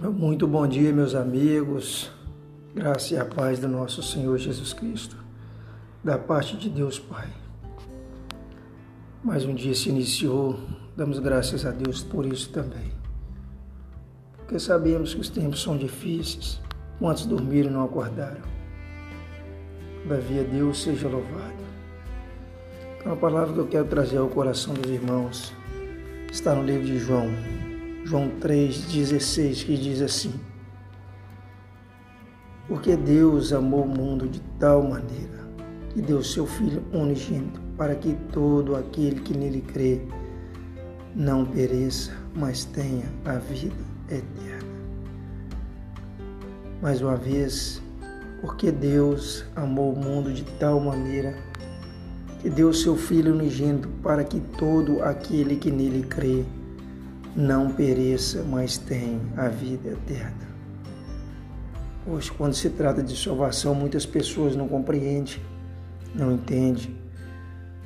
Muito bom dia, meus amigos. Graça e a paz do nosso Senhor Jesus Cristo. Da parte de Deus Pai. Mais um dia se iniciou. Damos graças a Deus por isso também. Porque sabemos que os tempos são difíceis. Quantos dormiram e não acordaram? Todavia, Deus seja louvado. Então, a palavra que eu quero trazer ao coração dos irmãos está no livro de João, João 3,16, que diz assim: Porque Deus amou o mundo de tal maneira que deu seu Filho unigênito, para que todo aquele que nele crê não pereça, mas tenha a vida eterna. Mais uma vez, porque Deus amou o mundo de tal maneira que deu seu Filho unigênito, para que todo aquele que nele crê não pereça, mas tenha a vida eterna. Hoje, quando se trata de salvação, muitas pessoas não compreendem, não entendem.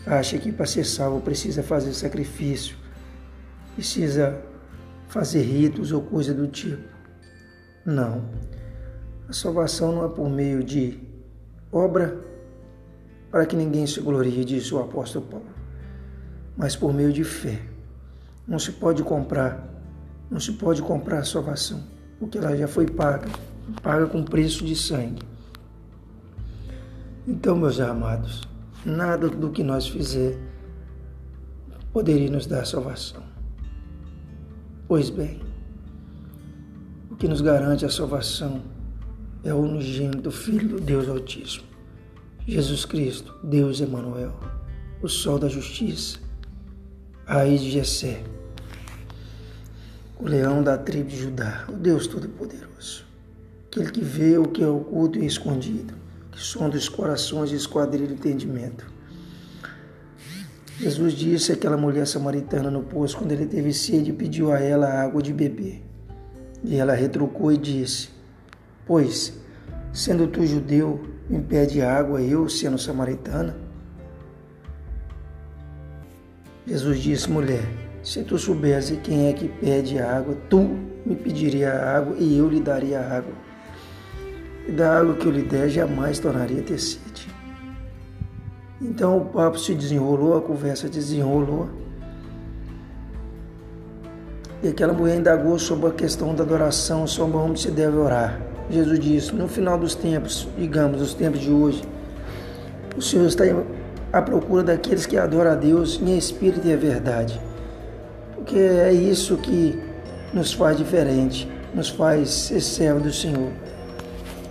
Acha que para ser salvo precisa fazer sacrifício, precisa fazer ritos ou coisa do tipo. Não. A salvação não é por meio de obra para que ninguém se glorie, diz o apóstolo Paulo, mas por meio de fé. Não se pode comprar, não se pode comprar a salvação, porque ela já foi paga, paga com preço de sangue. Então, meus amados, nada do que nós fizer poderia nos dar salvação. Pois bem, o que nos garante a salvação é o unigênito Filho do Deus Altíssimo, Jesus Cristo, Deus Emanuel, o Sol da Justiça, raiz de Jessé, o leão da tribo de Judá, o Deus Todo-Poderoso, aquele que vê o que é oculto e escondido, que sonda os corações e esquadrilha o entendimento. Jesus disse àquela mulher samaritana no poço, quando ele teve sede, pediu a ela água de beber. E ela retrucou e disse: Pois, sendo tu judeu, me pede água, eu, sendo samaritana? Jesus disse: Mulher, se tu soubesse quem é que pede água, tu me pediria água e eu lhe daria água. E da água que eu lhe der jamais tornaria ter sede. Então o papo se desenrolou, a conversa desenrolou. E aquela mulher indagou sobre a questão da adoração, sobre onde se deve orar. Jesus disse: No final dos tempos, digamos, os tempos de hoje, o Senhor está à procura daqueles que adoram a Deus em espírito e verdade porque é isso que nos faz diferente, nos faz ser servo do Senhor.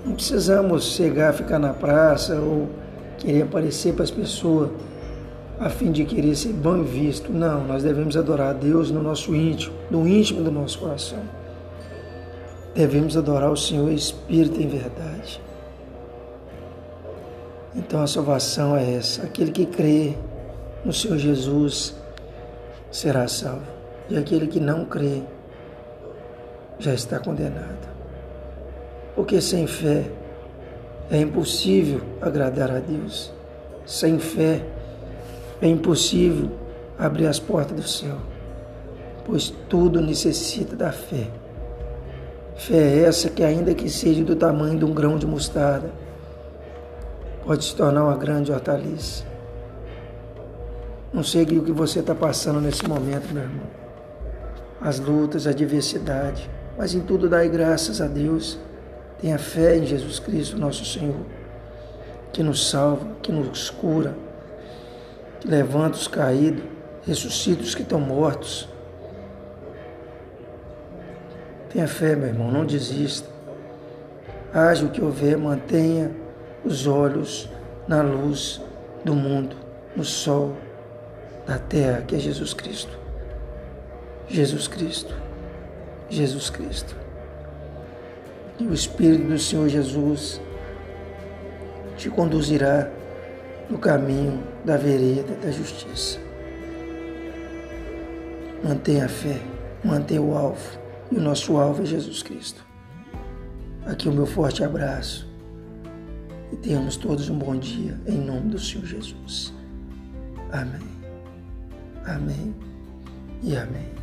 Não precisamos chegar, ficar na praça ou querer aparecer para as pessoas a fim de querer ser bem visto. Não, nós devemos adorar a Deus no nosso íntimo, no íntimo do nosso coração. Devemos adorar o Senhor Espírito em verdade. Então a salvação é essa: aquele que crê no Senhor Jesus será salvo e aquele que não crê já está condenado. Porque sem fé é impossível agradar a Deus. Sem fé é impossível abrir as portas do céu, pois tudo necessita da fé. Fé é essa que, ainda que seja do tamanho de um grão de mostarda, pode se tornar uma grande hortaliça. Não sei o que você está passando nesse momento, meu irmão as lutas, a adversidade, mas em tudo dai graças a Deus. Tenha fé em Jesus Cristo, nosso Senhor, que nos salva, que nos cura, que levanta os caídos, ressuscita os que estão mortos. Tenha fé, meu irmão, não desista. Haja o que houver, mantenha os olhos na luz do mundo, no sol da terra, que é Jesus Cristo. Jesus Cristo. Jesus Cristo. E o Espírito do Senhor Jesus te conduzirá no caminho da vereda da justiça. Mantenha a fé, mantenha o alvo. E o nosso alvo é Jesus Cristo. Aqui o meu forte abraço. E tenhamos todos um bom dia em nome do Senhor Jesus. Amém. Amém e amém.